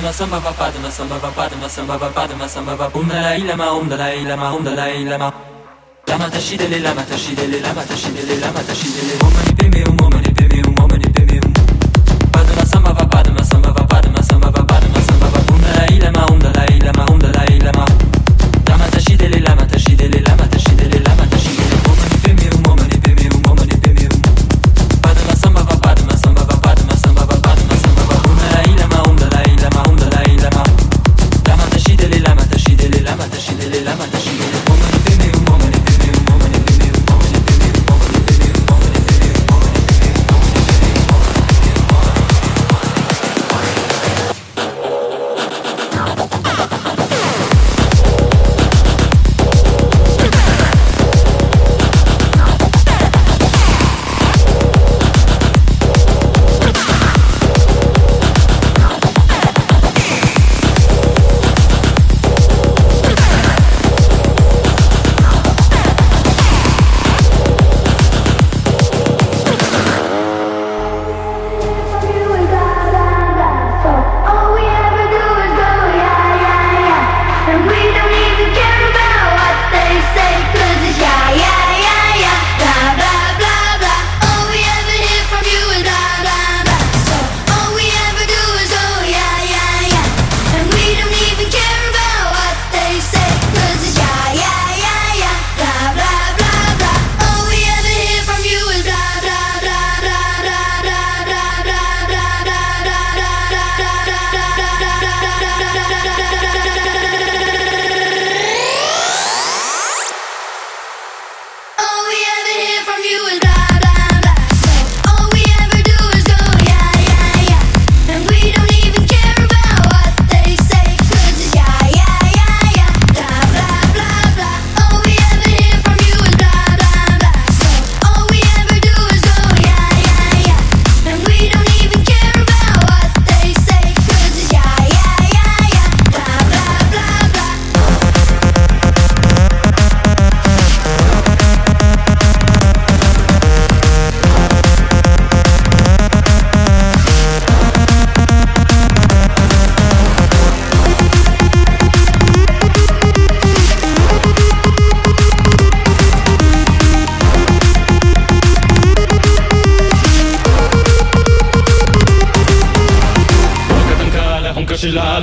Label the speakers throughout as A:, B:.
A: vadma samba va padma samba va padma samba va padma samba va dalai lama um dalai lama um dalai lama lama tashidele lama tashidele lama tashidele lama tashidele om mani
B: pembe om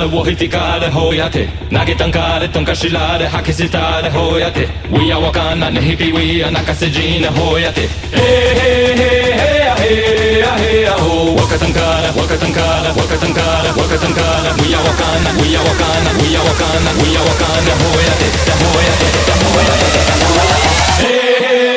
B: を引かれほやて投げたんかれとんかしられ吐き捨てれほやて We are わかんなね日々 We are 泣かせじねほやてへへへへやへやへやほわかたんからわかたんからわかたんからわかたんから We are わかんな We are わかんな We are わかんな We are わかんなほやてだほやてだほやてだほやてへへ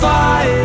C: Head,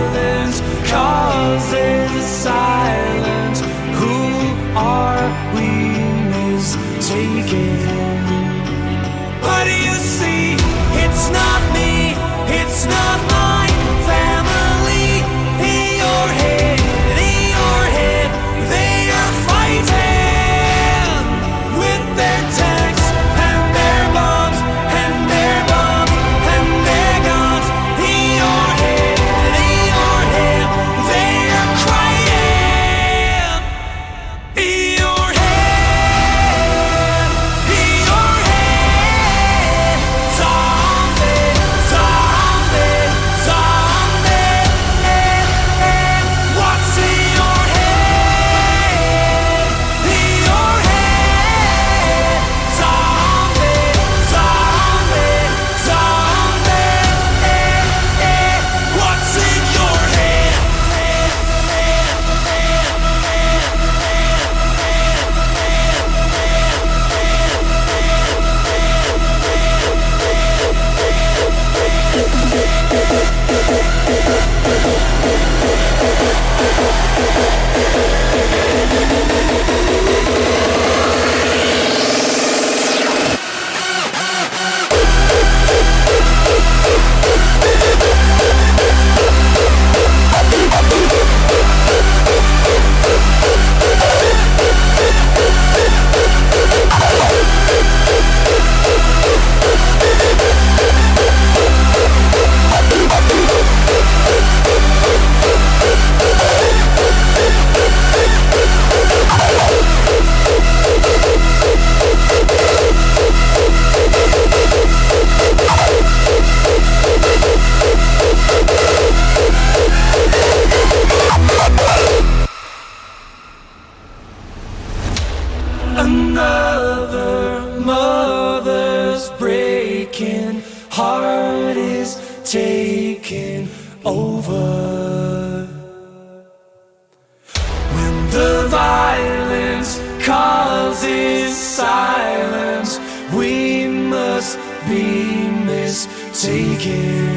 C: silence, we must be mistaken.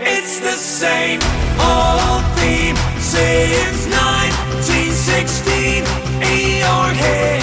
C: It's the same old theme since 1916. In your head,